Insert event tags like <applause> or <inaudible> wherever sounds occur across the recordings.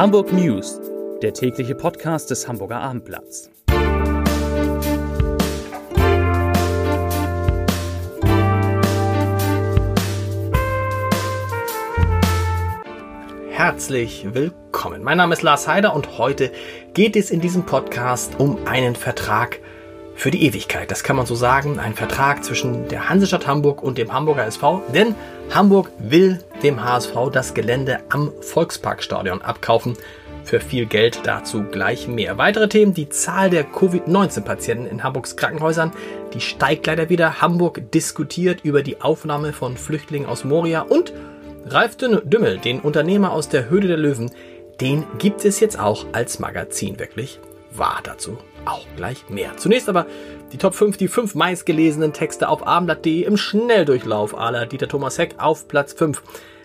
Hamburg News, der tägliche Podcast des Hamburger Abendblatts. Herzlich willkommen. Mein Name ist Lars Heider und heute geht es in diesem Podcast um einen Vertrag für die Ewigkeit. Das kann man so sagen. Ein Vertrag zwischen der Hansestadt Hamburg und dem Hamburger SV. Denn Hamburg will dem HSV das Gelände am Volksparkstadion abkaufen. Für viel Geld dazu gleich mehr. Weitere Themen, die Zahl der Covid-19-Patienten in Hamburgs Krankenhäusern, die steigt leider wieder. Hamburg diskutiert über die Aufnahme von Flüchtlingen aus Moria und Ralf Dümmel, den Unternehmer aus der Höhle der Löwen, den gibt es jetzt auch als Magazin. Wirklich wahr dazu auch gleich mehr. Zunächst aber die Top 5, die 5 meistgelesenen Texte auf abendblatt.de im Schnelldurchlauf aller Dieter Thomas Heck auf Platz 5.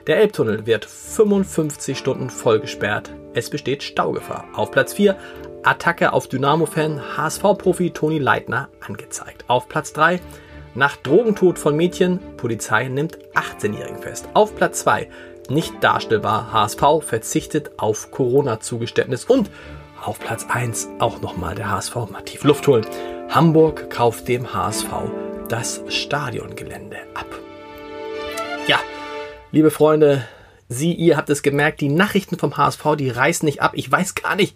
Der Elbtunnel wird 55 Stunden voll gesperrt. Es besteht Staugefahr. Auf Platz 4 Attacke auf Dynamo-Fan HSV-Profi Toni Leitner angezeigt. Auf Platz 3 nach Drogentod von Mädchen, Polizei nimmt 18-Jährigen fest. Auf Platz 2 nicht darstellbar, HSV verzichtet auf Corona-Zugeständnis und auf Platz 1 auch nochmal der HSV mal tief Luft holen. Hamburg kauft dem HSV das Stadiongelände ab. Ja, liebe Freunde, Sie, ihr habt es gemerkt, die Nachrichten vom HSV, die reißen nicht ab. Ich weiß gar nicht,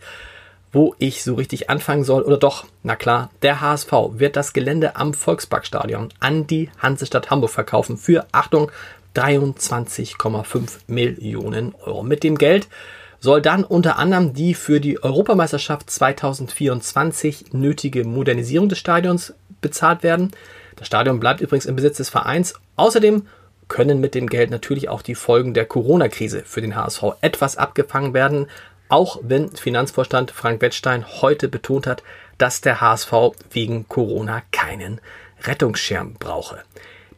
wo ich so richtig anfangen soll. Oder doch, na klar, der HSV wird das Gelände am Volksparkstadion an die Hansestadt Hamburg verkaufen für, Achtung, 23,5 Millionen Euro. Mit dem Geld soll dann unter anderem die für die Europameisterschaft 2024 nötige Modernisierung des Stadions bezahlt werden. Das Stadion bleibt übrigens im Besitz des Vereins. Außerdem können mit dem Geld natürlich auch die Folgen der Corona-Krise für den HSV etwas abgefangen werden, auch wenn Finanzvorstand Frank Wettstein heute betont hat, dass der HSV wegen Corona keinen Rettungsschirm brauche.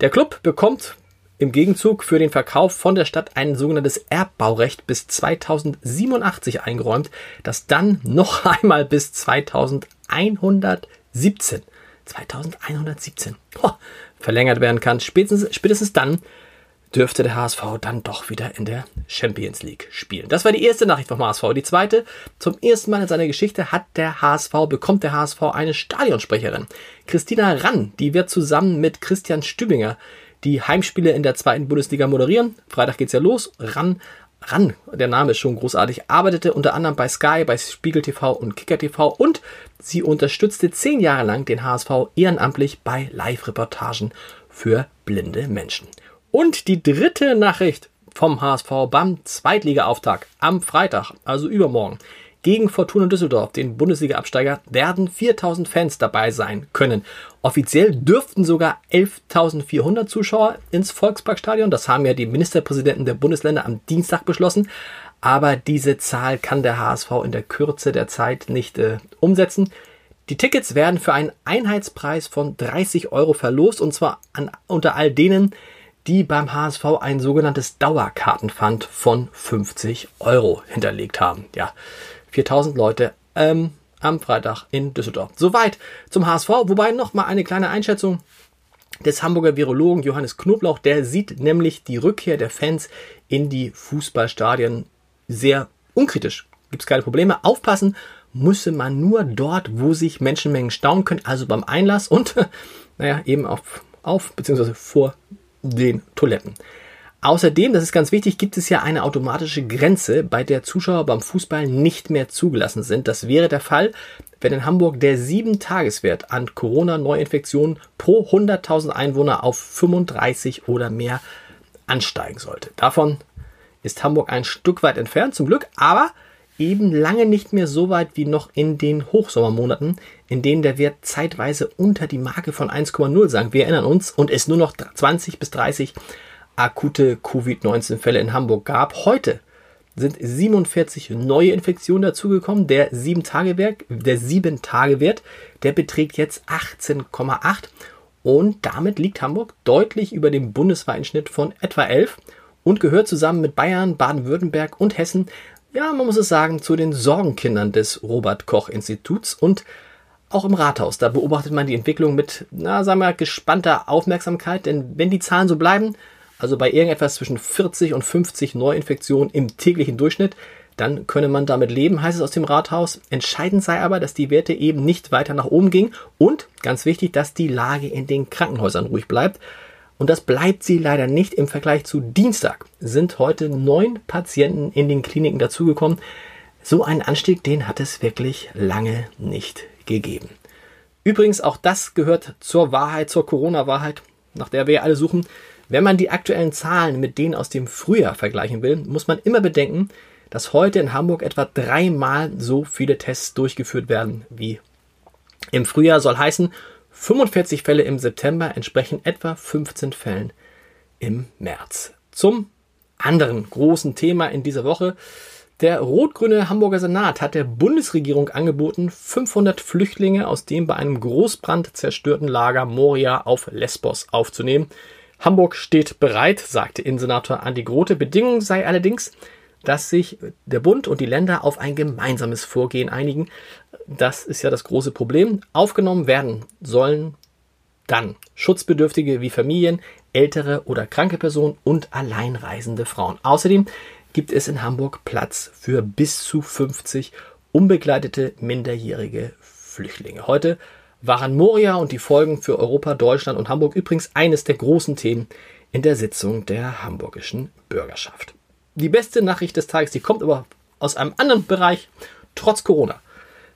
Der Club bekommt im Gegenzug für den Verkauf von der Stadt ein sogenanntes Erbbaurecht bis 2087 eingeräumt, das dann noch <laughs> einmal bis 2117 2117 oh, verlängert werden kann. Spätestens, spätestens dann dürfte der HSV dann doch wieder in der Champions League spielen. Das war die erste Nachricht vom HSV. Die zweite, zum ersten Mal in seiner Geschichte hat der HSV, bekommt der HSV eine Stadionsprecherin. Christina Rann, die wird zusammen mit Christian Stübinger die Heimspiele in der zweiten Bundesliga moderieren. Freitag geht's ja los. Ran, Ran, der Name ist schon großartig, arbeitete unter anderem bei Sky, bei Spiegel TV und Kicker TV und sie unterstützte zehn Jahre lang den HSV ehrenamtlich bei Live-Reportagen für blinde Menschen. Und die dritte Nachricht vom HSV beim Zweitliga-Auftakt am Freitag, also übermorgen, gegen Fortuna Düsseldorf, den Bundesliga-Absteiger, werden 4000 Fans dabei sein können. Offiziell dürften sogar 11.400 Zuschauer ins Volksparkstadion. Das haben ja die Ministerpräsidenten der Bundesländer am Dienstag beschlossen. Aber diese Zahl kann der HSV in der Kürze der Zeit nicht äh, umsetzen. Die Tickets werden für einen Einheitspreis von 30 Euro verlost und zwar an, unter all denen, die beim HSV ein sogenanntes Dauerkartenpfand von 50 Euro hinterlegt haben. Ja, 4000 Leute ähm, am Freitag in Düsseldorf. Soweit zum HSV, wobei noch mal eine kleine Einschätzung des Hamburger Virologen Johannes Knoblauch, der sieht nämlich die Rückkehr der Fans in die Fußballstadien sehr unkritisch. Gibt es keine Probleme. Aufpassen müsse man nur dort, wo sich Menschenmengen staunen können, also beim Einlass und, <laughs> naja, eben auf, auf bzw. vor den Toiletten. Außerdem, das ist ganz wichtig, gibt es ja eine automatische Grenze, bei der Zuschauer beim Fußball nicht mehr zugelassen sind. Das wäre der Fall, wenn in Hamburg der 7-Tageswert an Corona-Neuinfektionen pro 100.000 Einwohner auf 35 oder mehr ansteigen sollte. Davon ist Hamburg ein Stück weit entfernt, zum Glück, aber eben lange nicht mehr so weit wie noch in den Hochsommermonaten, in denen der Wert zeitweise unter die Marke von 1,0 sank. Wir erinnern uns und es nur noch 20 bis 30 akute Covid-19-Fälle in Hamburg gab. Heute sind 47 neue Infektionen dazugekommen. Der 7-Tage-Wert, der 7-Tage-Wert, der beträgt jetzt 18,8 und damit liegt Hamburg deutlich über dem bundesweiten Schnitt von etwa 11 und gehört zusammen mit Bayern, Baden-Württemberg und Hessen, ja, man muss es sagen, zu den Sorgenkindern des Robert Koch Instituts und auch im Rathaus. Da beobachtet man die Entwicklung mit, na, sagen wir, gespannter Aufmerksamkeit, denn wenn die Zahlen so bleiben, also bei irgendetwas zwischen 40 und 50 Neuinfektionen im täglichen Durchschnitt, dann könne man damit leben, heißt es aus dem Rathaus. Entscheidend sei aber, dass die Werte eben nicht weiter nach oben gingen und, ganz wichtig, dass die Lage in den Krankenhäusern ruhig bleibt. Und das bleibt sie leider nicht. Im Vergleich zu Dienstag sind heute neun Patienten in den Kliniken dazugekommen. So einen Anstieg, den hat es wirklich lange nicht gegeben. Übrigens, auch das gehört zur Wahrheit, zur Corona-Wahrheit, nach der wir alle suchen. Wenn man die aktuellen Zahlen mit denen aus dem Frühjahr vergleichen will, muss man immer bedenken, dass heute in Hamburg etwa dreimal so viele Tests durchgeführt werden wie im Frühjahr. Soll heißen, 45 Fälle im September entsprechen etwa 15 Fällen im März. Zum anderen großen Thema in dieser Woche. Der rot-grüne Hamburger Senat hat der Bundesregierung angeboten, 500 Flüchtlinge aus dem bei einem Großbrand zerstörten Lager Moria auf Lesbos aufzunehmen. Hamburg steht bereit, sagte Innensenator Andi Grote. Bedingung sei allerdings, dass sich der Bund und die Länder auf ein gemeinsames Vorgehen einigen. Das ist ja das große Problem. Aufgenommen werden sollen dann Schutzbedürftige wie Familien, ältere oder kranke Personen und alleinreisende Frauen. Außerdem gibt es in Hamburg Platz für bis zu 50 unbegleitete minderjährige Flüchtlinge. Heute waren Moria und die Folgen für Europa, Deutschland und Hamburg übrigens eines der großen Themen in der Sitzung der hamburgischen Bürgerschaft. Die beste Nachricht des Tages, die kommt aber aus einem anderen Bereich, trotz Corona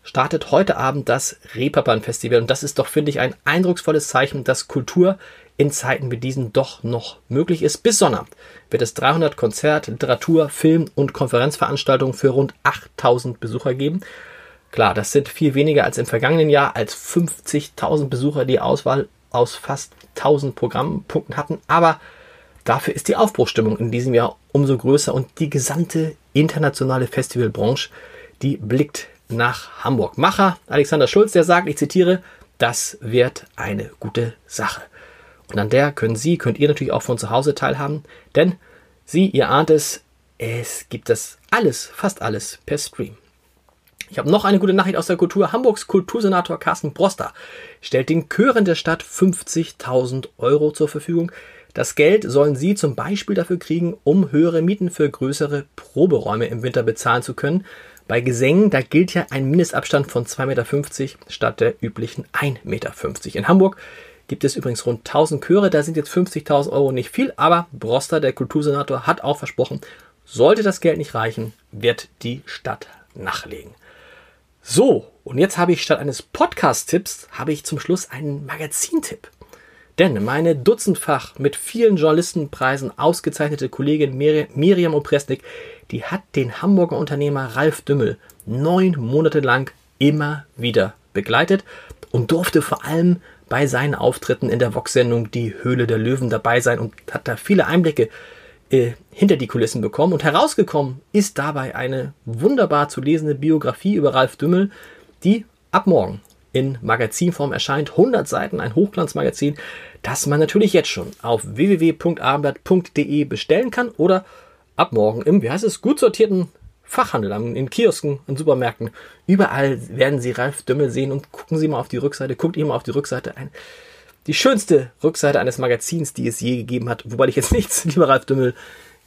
startet heute Abend das Reeperbahn Festival und das ist doch, finde ich, ein eindrucksvolles Zeichen, dass Kultur in Zeiten wie diesen doch noch möglich ist. Bis Sonnabend wird es 300 Konzert-, Literatur-, Film- und Konferenzveranstaltungen für rund 8000 Besucher geben. Klar, das sind viel weniger als im vergangenen Jahr, als 50.000 Besucher die Auswahl aus fast 1000 Programmpunkten hatten. Aber dafür ist die Aufbruchstimmung in diesem Jahr umso größer und die gesamte internationale Festivalbranche, die blickt nach Hamburg. Macher Alexander Schulz, der sagt, ich zitiere, das wird eine gute Sache. Und an der können Sie, könnt ihr natürlich auch von zu Hause teilhaben, denn Sie, ihr ahnt es, es gibt das alles, fast alles per Stream. Ich habe noch eine gute Nachricht aus der Kultur. Hamburgs Kultursenator Carsten Broster stellt den Chören der Stadt 50.000 Euro zur Verfügung. Das Geld sollen sie zum Beispiel dafür kriegen, um höhere Mieten für größere Proberäume im Winter bezahlen zu können. Bei Gesängen, da gilt ja ein Mindestabstand von 2,50 Meter statt der üblichen 1,50 Meter. In Hamburg gibt es übrigens rund 1000 Chöre. Da sind jetzt 50.000 Euro nicht viel, aber Broster, der Kultursenator, hat auch versprochen, sollte das Geld nicht reichen, wird die Stadt nachlegen. So, und jetzt habe ich statt eines Podcast-Tipps, habe ich zum Schluss einen Magazintipp. Denn meine dutzendfach mit vielen Journalistenpreisen ausgezeichnete Kollegin Miriam Opresnik, die hat den Hamburger Unternehmer Ralf Dümmel neun Monate lang immer wieder begleitet und durfte vor allem bei seinen Auftritten in der Vox-Sendung Die Höhle der Löwen dabei sein und hat da viele Einblicke äh, hinter die Kulissen bekommen. Und herausgekommen ist dabei eine wunderbar zu lesende Biografie über Ralf Dümmel, die ab morgen in Magazinform erscheint. 100 Seiten, ein Hochglanzmagazin, das man natürlich jetzt schon auf www.abendblatt.de bestellen kann oder ab morgen im, wie heißt es, gut sortierten Fachhandel, in Kiosken, in Supermärkten. Überall werden Sie Ralf Dümmel sehen und gucken Sie mal auf die Rückseite, guckt ihr mal auf die Rückseite ein. Die schönste Rückseite eines Magazins, die es je gegeben hat, wobei ich jetzt <laughs> nichts, lieber Ralf Dümmel,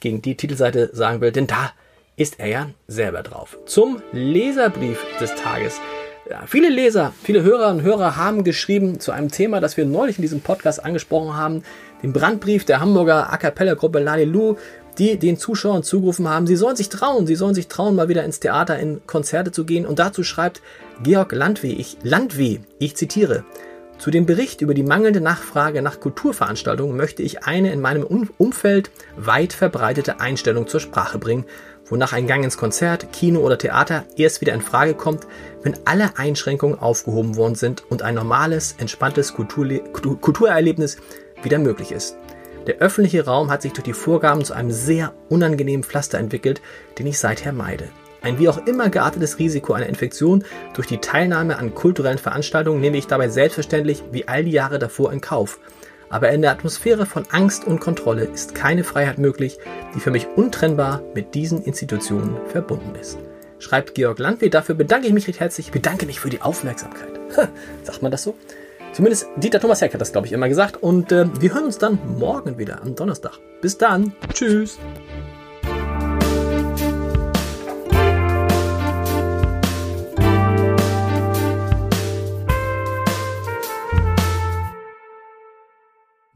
gegen die Titelseite sagen will, denn da ist er ja selber drauf. Zum Leserbrief des Tages. Ja, viele Leser, viele Hörer und Hörer haben geschrieben zu einem Thema, das wir neulich in diesem Podcast angesprochen haben, den Brandbrief der Hamburger A Cappella Gruppe Lalilu, die den Zuschauern zugerufen haben, sie sollen sich trauen, sie sollen sich trauen, mal wieder ins Theater, in Konzerte zu gehen. Und dazu schreibt Georg Landweh, ich, Landweh, ich zitiere, zu dem Bericht über die mangelnde Nachfrage nach Kulturveranstaltungen möchte ich eine in meinem Umfeld weit verbreitete Einstellung zur Sprache bringen, wonach ein Gang ins Konzert, Kino oder Theater erst wieder in Frage kommt, wenn alle Einschränkungen aufgehoben worden sind und ein normales, entspanntes Kulturle Kulturerlebnis wieder möglich ist. Der öffentliche Raum hat sich durch die Vorgaben zu einem sehr unangenehmen Pflaster entwickelt, den ich seither meide. Ein wie auch immer geartetes Risiko einer Infektion durch die Teilnahme an kulturellen Veranstaltungen nehme ich dabei selbstverständlich wie all die Jahre davor in Kauf. Aber in der Atmosphäre von Angst und Kontrolle ist keine Freiheit möglich, die für mich untrennbar mit diesen Institutionen verbunden ist. Schreibt Georg Landwehr, dafür bedanke ich mich recht herzlich, ich bedanke mich für die Aufmerksamkeit. Sagt man das so? Zumindest Dieter Thomas Heck hat das, glaube ich, immer gesagt. Und äh, wir hören uns dann morgen wieder am Donnerstag. Bis dann. Tschüss.